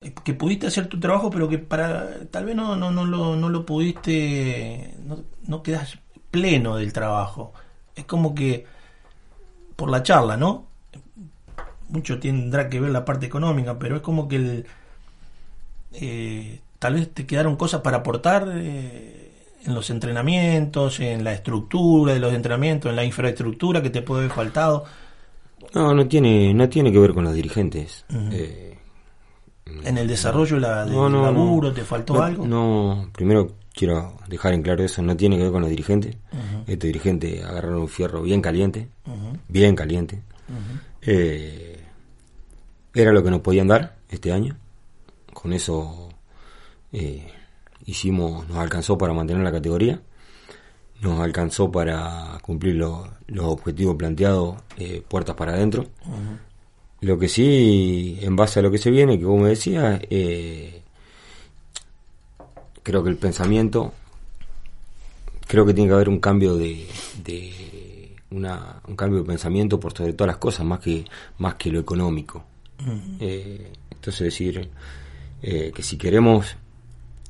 Que pudiste hacer tu trabajo, pero que para tal vez no, no, no, lo, no lo pudiste, no, no quedas pleno del trabajo. Es como que por la charla, ¿no? Mucho tendrá que ver la parte económica, pero es como que el, eh, tal vez te quedaron cosas para aportar eh, en los entrenamientos, en la estructura de los entrenamientos, en la infraestructura que te puede haber faltado. No, no tiene, no tiene que ver con los dirigentes. eh, En el desarrollo la, del No, no, laburo. ¿te faltó No, algo? No, primero quiero dejar en claro eso, no tiene que ver con los dirigentes. Estos dirigentes agarraron un fierro bien caliente, bien caliente. Eh, era lo que nos podían dar este año. Con eso eh, hicimos, nos alcanzó para mantener la categoría. Nos alcanzó para cumplir los, los objetivos planteados, eh, puertas para adentro. Lo que sí, en base a lo que se viene, que como decía, eh, creo que el pensamiento, creo que tiene que haber un cambio de, de una, un cambio de pensamiento por sobre todas las cosas, más que, más que lo económico. Eh, entonces decir eh, que si queremos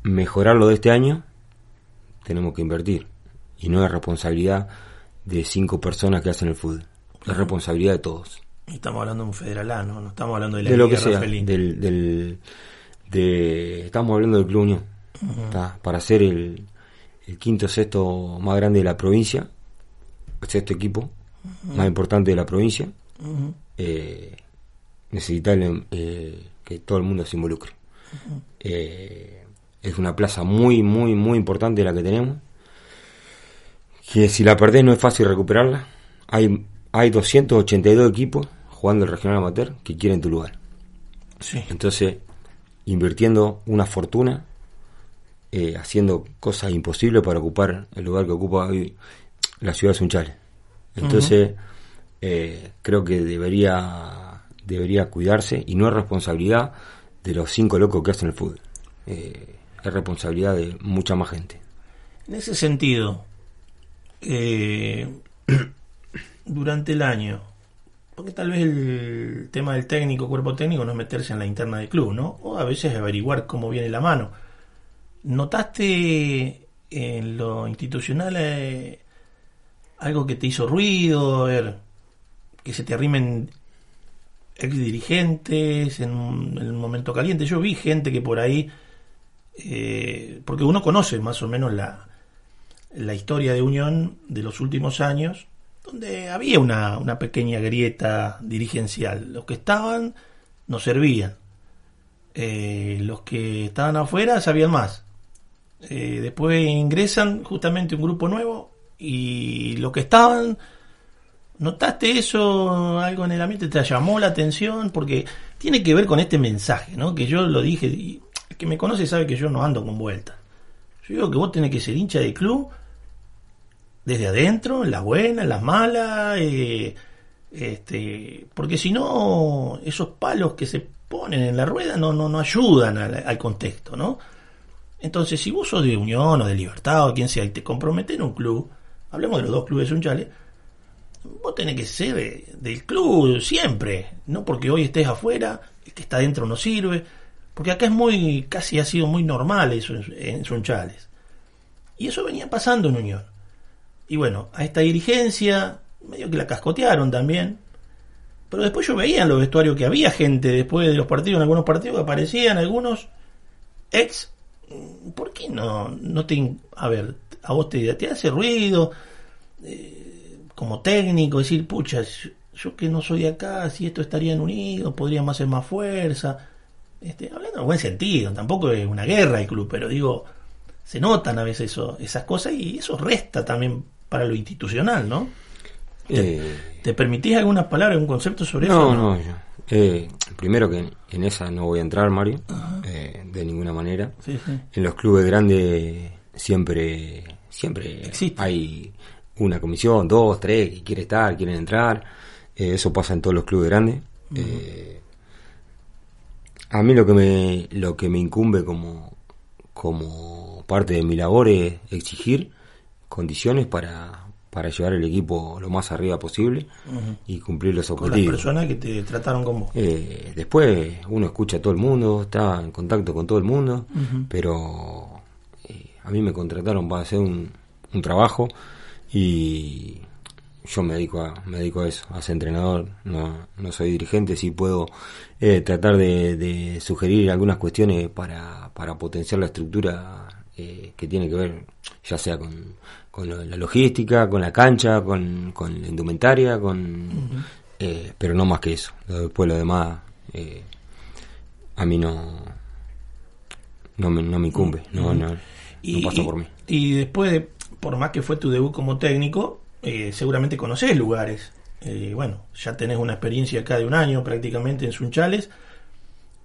mejorar lo de este año, tenemos que invertir. Y no es responsabilidad de cinco personas que hacen el fútbol. Es responsabilidad de todos. Y Estamos hablando de un federal A, ¿no? No estamos hablando de la de lo que Liga sea, del, del, de, estamos hablando del Club Unión, ¿tá? para ser el, el quinto o sexto más grande de la provincia, el sexto equipo más importante de la provincia, eh, necesita el, eh, que todo el mundo se involucre. Eh, es una plaza muy, muy, muy importante la que tenemos, que si la perdés no es fácil recuperarla. Hay, hay 282 equipos jugando el regional amateur que quieren tu lugar. Sí. Entonces, invirtiendo una fortuna, eh, haciendo cosas imposibles para ocupar el lugar que ocupa hoy la ciudad de Sunchales. Entonces, eh, creo que debería, debería cuidarse y no es responsabilidad de los cinco locos que hacen el fútbol. Eh, es responsabilidad de mucha más gente. En ese sentido, durante el año, porque tal vez el tema del técnico, cuerpo técnico, no es meterse en la interna del club, ¿no? O a veces averiguar cómo viene la mano. ¿Notaste en lo institucional eh, algo que te hizo ruido? Ver, que se te arrimen ex dirigentes en un, en un momento caliente. Yo vi gente que por ahí, eh, porque uno conoce más o menos la, la historia de Unión de los últimos años, donde había una, una pequeña grieta dirigencial. Los que estaban no servían. Eh, los que estaban afuera sabían más. Eh, después ingresan justamente un grupo nuevo y los que estaban, ¿notaste eso? Algo en el ambiente te llamó la atención porque tiene que ver con este mensaje, ¿no? Que yo lo dije el que me conoce sabe que yo no ando con vueltas. Yo digo que vos tenés que ser hincha del club desde adentro, en las buenas, en las malas, eh, este, porque si no, esos palos que se ponen en la rueda no, no, no ayudan al, contexto, ¿no? Entonces, si vos sos de Unión o de Libertad o quien sea y te comprometes en un club, hablemos de los dos clubes unchales, vos tenés que ser del club siempre, no porque hoy estés afuera, el que está adentro no sirve, porque acá es muy, casi ha sido muy normal eso en, en Sunchales. Y eso venía pasando en Unión. Y bueno, a esta dirigencia, medio que la cascotearon también. Pero después yo veía en los vestuarios que había gente después de los partidos, en algunos partidos que aparecían algunos ex. ¿Por qué no, no te... A ver, a vos te, te hace ruido eh, como técnico decir, pucha, yo, que no soy acá, si esto estarían unidos, podríamos hacer más fuerza. Este, hablando en buen sentido, tampoco es una guerra el club, pero digo, se notan a veces eso, esas cosas y eso resta también para lo institucional, ¿no? Eh, ¿Te permitís algunas palabras, algún concepto sobre no, eso? no, yo- eh, primero que en esa no voy a entrar, Mario. de ninguna manera. Sí, sí. En los clubes grandes siempre, siempre Existe. hay una comisión, dos, tres, que quiere estar, quieren entrar. Eh, eso pasa en todos los clubes grandes. Eh, a mí lo que me, lo que me incumbe como, como parte de mi labor es exigir condiciones para, para llevar el equipo lo más arriba posible y cumplir los Con las objetivos. personas que te trataron con vos. Eh, después uno escucha a todo el mundo, está en contacto con todo el mundo, pero eh, a mí me contrataron para hacer un, un trabajo y yo me dedico a, me dedico a eso, a ser entrenador, no, no soy dirigente, sí puedo eh, tratar de, de sugerir algunas cuestiones para, para potenciar la estructura eh, que tiene que ver ya sea con, con lo- la logística, con la cancha, con, con la indumentaria, con eh, pero no más que eso. Después lo demás eh, a mí no no me, no me incumbe, no, no, no pasa por mí. y después, de- por más que fue tu debut como técnico, eh, seguramente conoces lugares. Bueno, ya tenés una experiencia acá de un año prácticamente en Sunchales.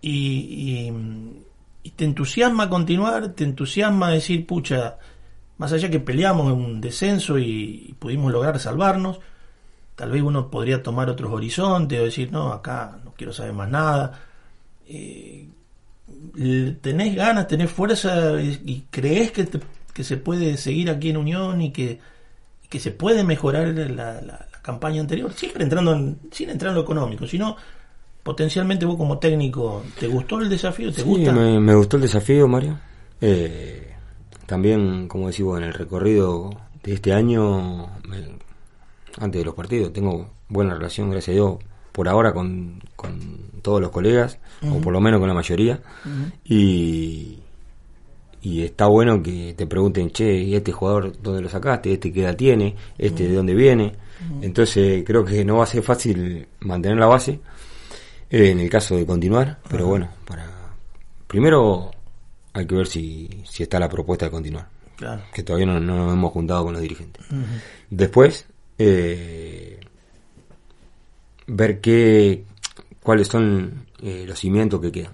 Y, y, y te entusiasma continuar, te entusiasma decir, pucha, más allá que peleamos en un descenso y, pudimos lograr salvarnos, tal vez uno podría tomar otros horizontes o decir, no, acá no quiero saber más nada. Eh, tenés ganas, tenés fuerza y, y crees que, te- que se puede seguir aquí en Unión y que, que se puede mejorar la, la- la campaña anterior, siempre entrando en, sin entrar en lo económico, sino potencialmente vos como técnico, ¿te gustó el desafío? ¿Te Sí, gusta? Me, me gustó el desafío, Mario. Eh, también, como decimos, en el recorrido de este año, antes de los partidos, tengo buena relación, gracias a Dios, por ahora con, con todos los colegas, o por lo menos con la mayoría. Y, y está bueno que te pregunten, che, ¿y este jugador dónde lo sacaste? ¿Este qué edad tiene? ¿Este de dónde viene? Entonces creo que no va a ser fácil mantener la base eh, en el caso de continuar, pero bueno, para primero hay que ver si, si está la propuesta de continuar, Claro. que todavía no, no nos hemos juntado con los dirigentes. Después, eh, ver qué, cuáles son eh, los cimientos que quedan,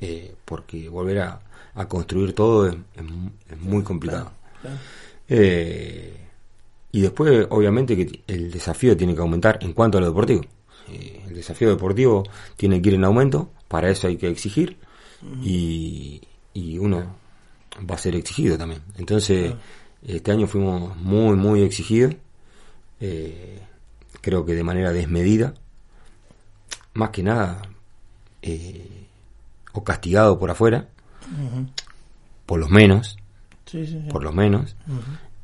eh, porque volver a, a construir todo es, es mu- es muy complicado. Claro. Eh, y después, obviamente, que el desafío tiene que aumentar en cuanto a lo deportivo. El desafío deportivo tiene que ir en aumento, para eso hay que exigir y, y uno va a ser exigido también. Entonces, este año fuimos muy, muy exigidos, eh, creo que de manera desmedida, más que nada, eh, o castigado por afuera, por lo menos, Sí, sí, sí. por lo menos,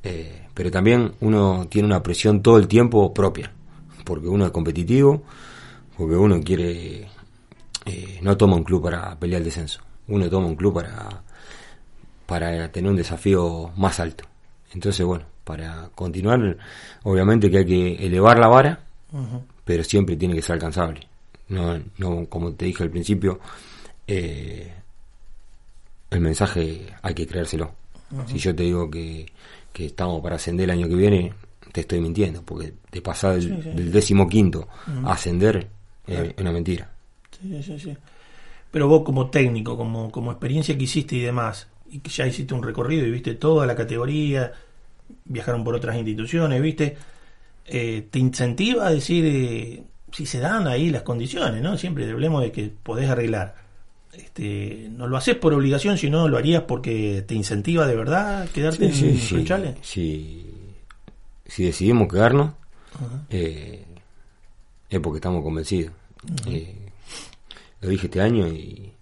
eh, pero también uno tiene una presión todo el tiempo propia, porque uno es competitivo, porque uno quiere, eh, no toma un club para pelear el descenso, uno toma un club para, para tener un desafío más alto. Entonces, bueno, para continuar, obviamente que hay que elevar la vara, pero siempre tiene que ser alcanzable. No, no como te dije al principio, eh, el mensaje hay que creérselo. Si yo te digo que, que estamos para ascender el año que viene, te estoy mintiendo, porque de pasar sí. del décimo quinto a ascender eh, es una mentira. Sí, sí, sí. Pero vos como técnico, como, como experiencia que hiciste y demás, y que ya hiciste un recorrido y viste toda la categoría, viajaron por otras instituciones, viste, eh, te incentiva a decir eh, si se dan ahí las condiciones, ¿no? Siempre hablemos de que podés arreglar. Este, no lo haces por obligación, sino lo harías porque te incentiva de verdad quedarte Sí, en sí. Sunchales. Si, si decidimos quedarnos, eh, es porque estamos convencidos. Eh, lo dije este año y,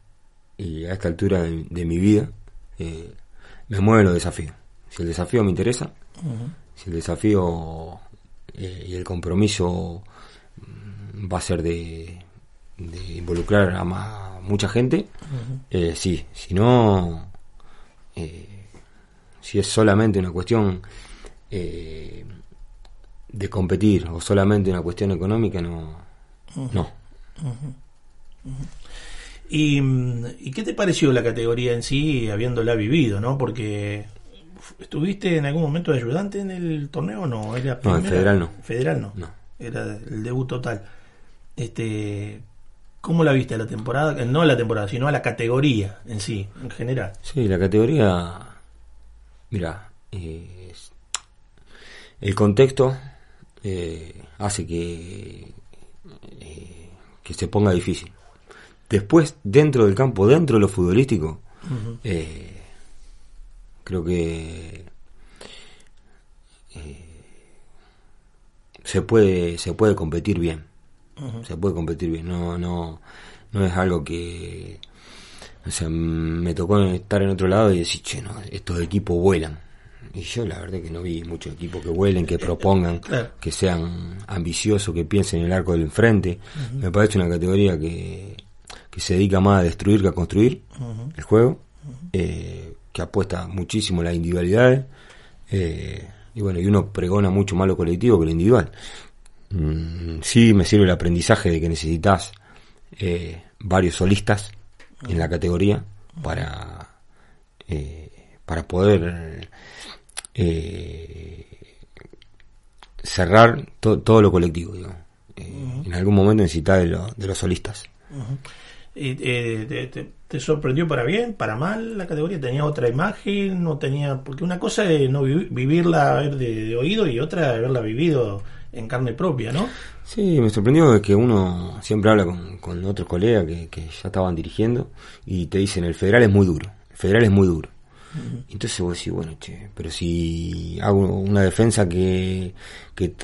y a esta altura de, de mi vida eh, me mueven los desafíos. Si el desafío me interesa, si el desafío eh, y el compromiso mm, va a ser de, de involucrar a, ma- mucha gente, eh, sí. Si no, eh, si es solamente una cuestión eh, de competir o solamente una cuestión económica, no. No. ¿Y, mm, ¿Y qué te pareció la categoría en sí, habiéndola vivido, no? Porque estuviste en algún momento de ayudante en el torneo, o no, era No, en Federal no. Federal no. No. Era el debut total. Este, ¿Cómo la viste a la temporada? Eh, No a la temporada, sino a la categoría en sí, en general. Sí, la categoría. Mira, eh, es- el contexto eh, hace que, eh, que se ponga difícil. Después, dentro del campo, dentro de lo futbolístico, eh, creo que eh, se puede se puede competir bien. Se puede competir bien. No no no es algo que o sea, me tocó estar en otro lado y decir, che, no, estos equipos vuelan. Y yo la verdad que no vi muchos equipos que vuelen, que propongan, Claro. que sean ambiciosos, que piensen en el arco del enfrente. Me parece una categoría que, que se dedica más a destruir que a construir el juego, eh, que apuesta muchísimo a las individualidades. eh, y bueno, y uno pregona mucho más lo colectivo que lo individual. Mm, sí me sirve el aprendizaje de que necesitas eh, varios solistas en la categoría para eh, para poder cerrar to- todo lo colectivo digamos. En algún momento necesitas de, lo- de los solistas Eh, eh, te, te- te sorprendió para bien, para mal la categoría? ¿Tenía otra imagen? no tenía Porque una cosa es no vi- vivirla de, de oído y otra haberla vivido en carne propia, ¿no? Sí, me sorprendió que uno siempre habla con, con otros colegas que, que ya estaban dirigiendo y te dicen el federal es muy duro, el federal es muy duro. Entonces vos decís, bueno, che, pero si hago una defensa que, que,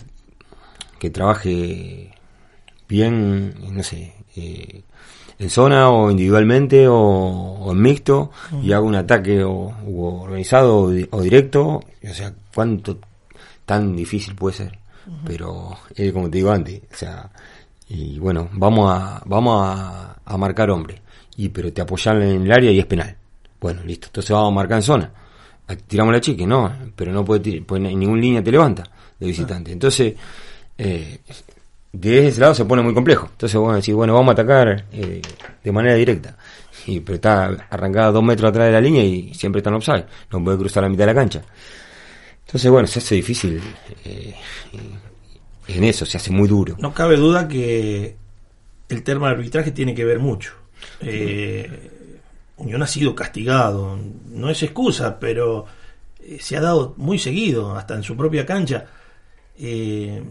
que trabaje bien, no sé, eh, en zona o individualmente o, o en mixto y hago un ataque o, organizado o, di- o directo, o sea, cuánto tan difícil puede ser. Pero es como te digo antes, o sea, y bueno, vamos a vamos a, a marcar hombre, y pero te apoyan en el área y es penal. Bueno, listo, entonces vamos a marcar en zona. Ah, Tiramos la chique, no, pero no puede tir- pues en ningún línea te levanta de visitante. Entonces, eh, de ese lado se pone muy complejo. Entonces, bueno, decir, bueno, vamos a atacar eh, de manera directa. Y, pero está arrancada dos metros atrás de la línea y siempre está en offside. No puede cruzar la mitad de la cancha. Entonces, bueno, se hace difícil eh, en eso, se hace muy duro. No cabe duda que el tema del arbitraje tiene que ver mucho. Eh, Unión ha sido castigado, no es excusa, pero se ha dado muy seguido, hasta en su propia cancha. Eh,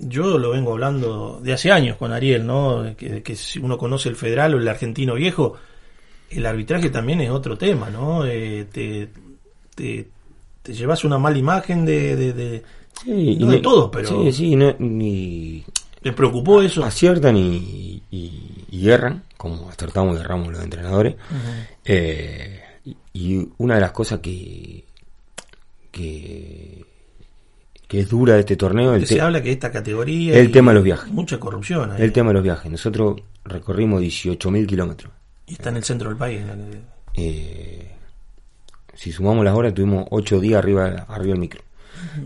yo lo vengo hablando de hace años con Ariel, ¿no? Que, que si uno conoce el federal o el argentino viejo, el arbitraje también es otro tema, ¿no? Eh, te, te, te llevas una mala imagen de, de, de- Sí, no y de todo, pero Sí, sí, no- ni ¿te preocupó eso? aciertan y, y, y erran, como acertamos y erramos los entrenadores. Eh, y, y una de las cosas que, que, que es dura este torneo el, se habla que esta categoría el tema de los viajes. mucha corrupción ahí. el tema de los viajes. Nosotros recorrimos 18.000 kilómetros. y está en el centro del país Eh, si sumamos las horas, tuvimos 8 días arriba, arriba del micro.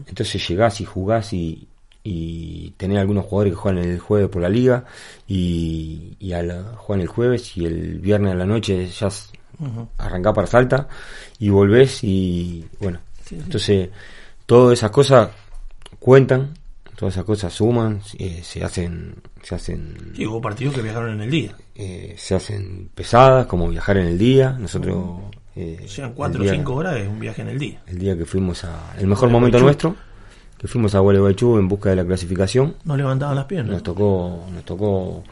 Entonces llegás y jugás y, y tenés algunos jugadores que juegan el jueves por la liga y, y a la- juegan el jueves y el viernes a la noche ya s- arrancás para Salta y volvés y bueno, entonces todas esas cosas cuentan, todas esas cosas suman, eh, se hacen, se hacen sí, hubo partidos que viajaron en el día eh, se hacen pesadas, como viajar en el día. Nosotros. eh, cuatro o cinco horas es un viaje en el día El día que fuimos a. El mejor momento nuestro, que fuimos a Gualeguaychú en busca de la clasificación. no levantaban las piernas Nos tocó, nos tocó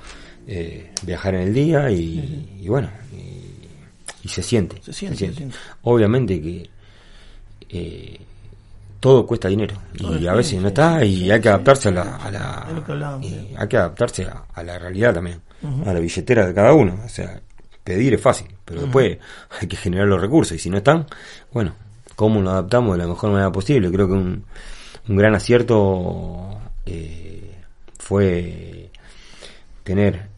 eh, viajar en el día y, y bueno, y, y se siente. Se siente, se siente. Obviamente que eh, todo cuesta dinero Todo y a veces no está y hay que adaptarse a la, a la- y hay que adaptarse a, a la realidad también, a la billetera de cada uno. O sea, pedir es fácil, pero después hay que generar los recursos y si no están, bueno, ¿cómo nos adaptamos de la mejor manera posible? Creo que un, un gran acierto eh, fue tener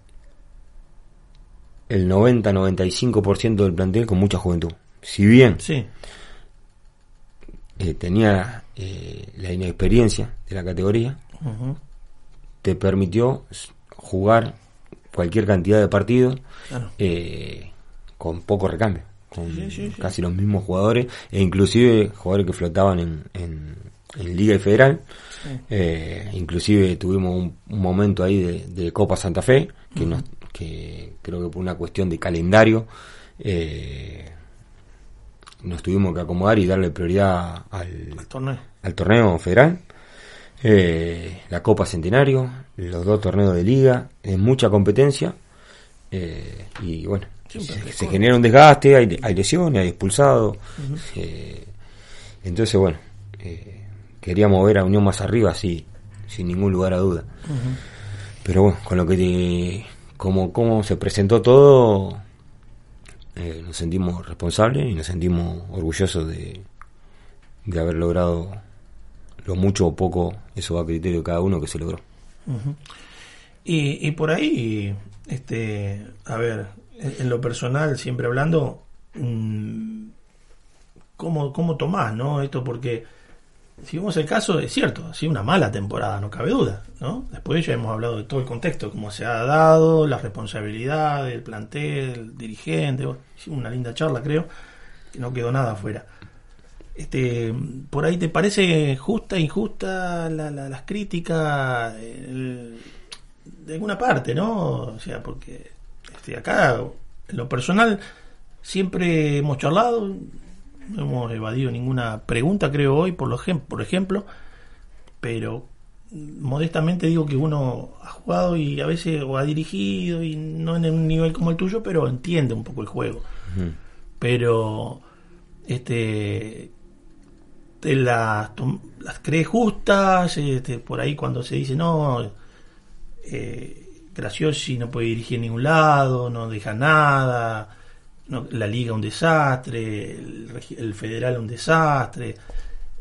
el 90-95% del plantel con mucha juventud. Si bien sí eh, tenía eh, la inexperiencia de la categoría, te permitió jugar cualquier cantidad de partidos Claro. eh, con poco recambio, con Sí, sí, sí. casi los mismos jugadores e inclusive jugadores que flotaban en, en, en Liga y Federal. Eh, inclusive tuvimos un, momento ahí de, Copa Santa Fe, que, nos, que creo que por una cuestión de calendario eh, nos tuvimos que acomodar y darle prioridad al, torneo. al torneo federal. Eh, la Copa Centenario, los dos torneos de liga, es mucha competencia y bueno, se, genera un desgaste, hay, hay lesiones, hay expulsados. entonces, bueno, queríamos ver a Unión más arriba, sí, sin ningún lugar a duda. Pero bueno, con lo que como, como se presentó todo, eh, nos sentimos responsables y nos sentimos orgullosos de, de haber logrado lo mucho o poco, eso va a criterio de cada uno que se logró. y, y por ahí, este, a ver, en, lo personal, siempre hablando, mmm, ¿cómo, ¿cómo tomás, no? Esto porque si vemos el caso, es cierto, ha sido una mala temporada, no cabe duda, ¿no? Después ya hemos hablado de todo el contexto, cómo se ha dado, la responsabilidad del plantel, el dirigente, una linda charla creo, que no quedó nada afuera. Este, por ahí te parece justa, injusta las críticas de alguna parte, ¿no? O sea, porque este, acá, en lo personal, siempre hemos charlado, no hemos evadido ninguna pregunta, creo, hoy, por, lo, por ejemplo, pero modestamente digo que uno ha jugado y a veces o ha dirigido y no en un nivel como el tuyo, pero entiende un poco el juego. Pero este te las, las crees justas, este, por ahí cuando se dice no, eh, Graciosi no puede dirigir en ningún lado, no deja nada, la liga un desastre, el, federal un desastre,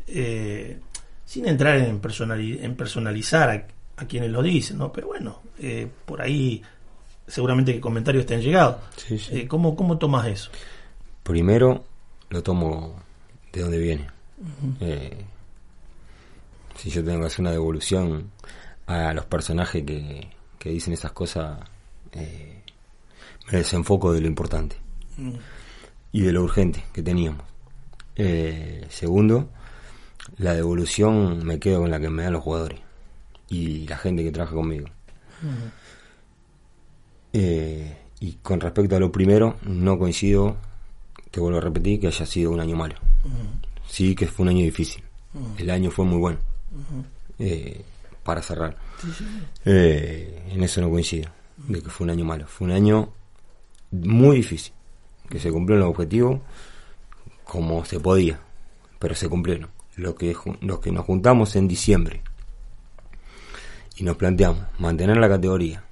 eh, sin entrar en, en personalizar a, quienes lo dicen, ¿no? Pero bueno, eh, por ahí seguramente que comentarios te han llegado. Eh, ¿cómo, ¿Cómo tomas eso? Primero lo tomo de donde viene. si yo tengo que hacer una devolución a los personajes que, que dicen esas cosas, me desenfoco de lo importante y de lo urgente que teníamos. Eh, segundo, la devolución me quedo con la que me dan los jugadores y la gente que trabaja conmigo. Eh, y con respecto a lo primero, no coincido, te vuelvo a repetir, que haya sido un año malo. Sí que fue un año difícil. El año fue muy bueno. Eh, para cerrar. en eso no coincido, de que fue un año malo. Fue un año muy difícil que se cumplió el objetivo como se podía, pero se cumplieron. Lo que, los que nos juntamos en diciembre y nos planteamos mantener la categoría,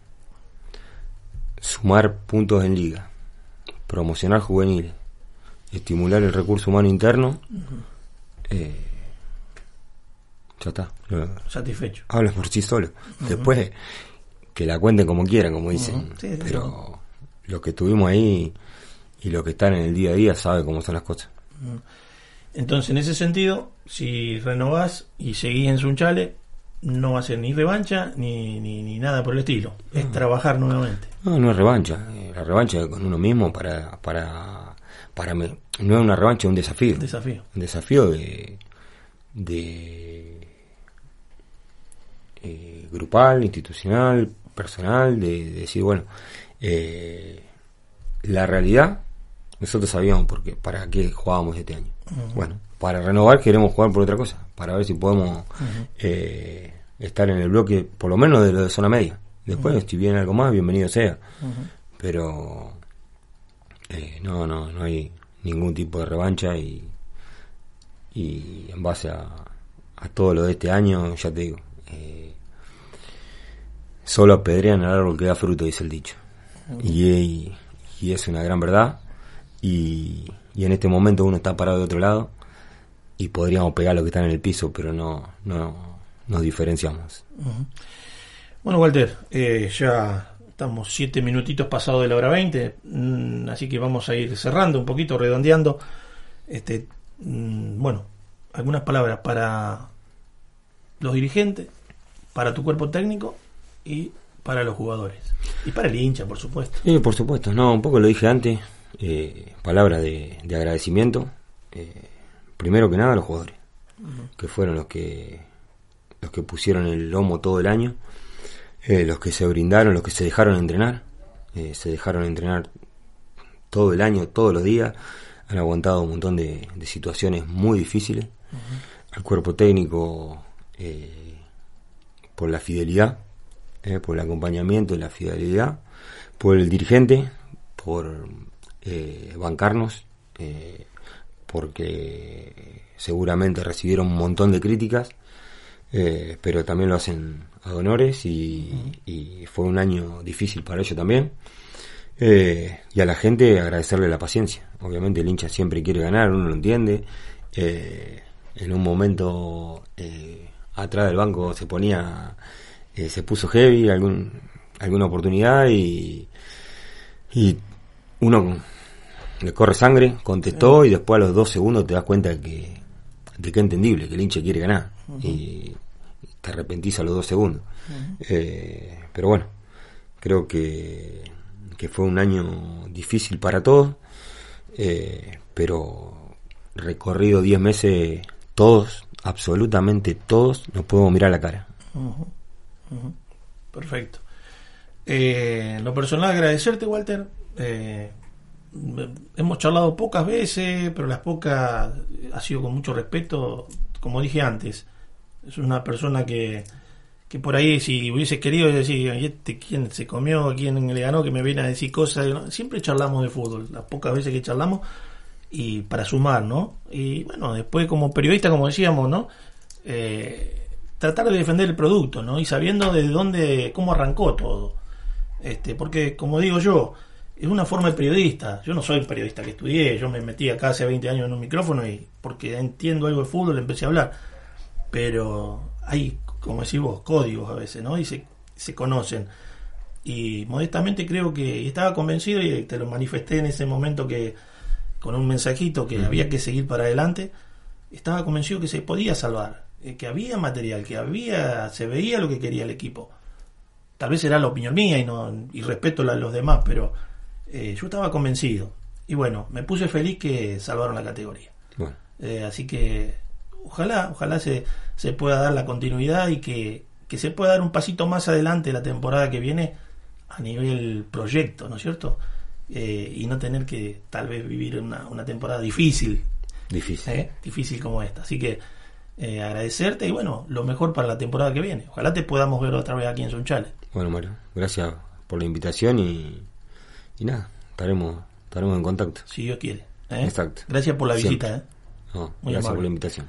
sumar puntos en liga, promocionar juveniles, estimular el recurso humano interno, eh, ya está. Satisfecho. Hablas por sí solo. Después que la cuenten como quieran, como dicen. pero lo que tuvimos ahí y los que están en el día a día saben cómo son las cosas. Mm. Entonces, en ese sentido, si renovás y seguís en Sunchale, no va a ser ni revancha ni, ni, nada por el estilo. Es mm. trabajar nuevamente. No, no es revancha. Eh, la revancha es con uno mismo para. para, para no es una revancha, es un desafío. Desafío. Un desafío de. de eh, grupal, institucional, personal, de, decir, bueno, eh, la realidad nosotros sabíamos por para qué jugábamos este año. Bueno, para renovar queremos jugar por otra cosa, para ver si podemos eh, estar en el bloque, por lo menos de lo de zona media. Después, si viene algo más, bienvenido sea. Pero eh, no, no, no hay ningún tipo de revancha y, y en base a, a todo lo de este año, ya te digo, eh, solo apedrean el árbol que da fruto, dice el dicho. y, y es una gran verdad y, en este momento uno está parado de otro lado y podríamos pegar lo que está en el piso, pero no, no nos diferenciamos. Bueno, Walter, eh, ya estamos siete minutitos pasados de la hora 20, mm, así que vamos a ir cerrando un poquito, redondeando. Este, mm, bueno, algunas palabras para los dirigentes, para tu cuerpo técnico y para los jugadores. Y para el hincha, por supuesto. Sí, por supuesto. No, un poco lo dije antes eh, palabras de, agradecimiento, eh, primero que nada a los jugadores. que fueron los que los que pusieron el lomo todo el año, eh, los que se brindaron, los que se dejaron entrenar, eh, se dejaron entrenar todo el año, todos los días, han aguantado un montón de, situaciones muy difíciles. Al cuerpo técnico, eh, por la fidelidad, por el acompañamiento y la fidelidad, por el dirigente, por bancarnos, porque seguramente recibieron un montón de críticas eh, pero también lo hacen a honores y, fue un año difícil para ellos también. Eh, y a la gente agradecerle la paciencia. Obviamente el hincha siempre quiere ganar, uno lo entiende. Eh, en un momento atrás del banco se ponía, se puso heavy algún, alguna oportunidad y, y uno le corre sangre, contestó y después a los dos segundos te das cuenta que, de que es entendible, que el hincha quiere ganar. Y te arrepentís a los dos segundos. Eh, pero bueno, creo que, que, fue un año difícil para todos, eh, pero recorrido 10 meses, todos, absolutamente todos, nos podemos mirar la cara. Perfecto. Eh, lo personal, agradecerte, Walter. Hemos charlado pocas veces, pero las pocas ha sido con mucho respeto, como dije antes es una persona que, que por ahí si hubiese querido decir, este quién se comió, quién le ganó, que me viene a decir cosas, siempre charlamos de fútbol, las pocas veces que charlamos y para sumar, ¿no? Y bueno, después como periodista, como decíamos, ¿no? Eh, tratar de defender el producto, ¿no? Y sabiendo de dónde, cómo arrancó todo. Este, porque como digo yo, es una forma de periodista. Yo no soy periodista que estudié, yo me metí acá hace 20 años en un micrófono y porque entiendo algo de fútbol empecé a hablar pero hay, como decís vos, códigos a veces, ¿no? Y se, se conocen. Y modestamente creo que estaba convencido y te lo manifesté en ese momento que con un mensajito que había que seguir para adelante, estaba convencido que se podía salvar, eh, que había material, que había, se veía lo que quería el equipo. Tal vez era la opinión mía y no y respeto la de los demás, pero eh, yo estaba convencido. Y bueno, me puse feliz que salvaron la categoría. Eh, así que ojalá, ojalá se, se pueda dar la continuidad y que, se pueda dar un pasito más adelante la temporada que viene a nivel proyecto, ¿no es cierto? Eh, y no tener que tal vez vivir una, una temporada difícil. Difícil. ¿eh? Difícil como esta. Así que eh, agradecerte y bueno, lo mejor para la temporada que viene. Ojalá te podamos ver otra vez aquí en Sunchales. Bueno, Mario, gracias por la invitación y, y nada, estaremos, estaremos en contacto. Si Dios quiere. Exacto. Gracias por la visita. gracias por la invitación.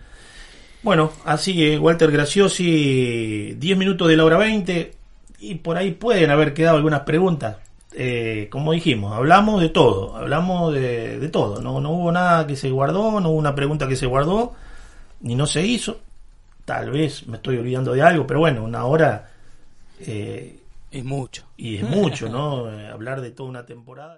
Bueno, así Walter Graciosi, 10 minutos de la hora 20 y por ahí pueden haber quedado algunas preguntas. Eh, como dijimos, hablamos de todo, hablamos de, todo, no, no hubo nada que se guardó, no hubo una pregunta que se guardó, ni no se hizo. Tal vez me estoy olvidando de algo, pero bueno, una hora... Eh, es mucho. Y es mucho, ¿no? Eh, hablar de toda una temporada.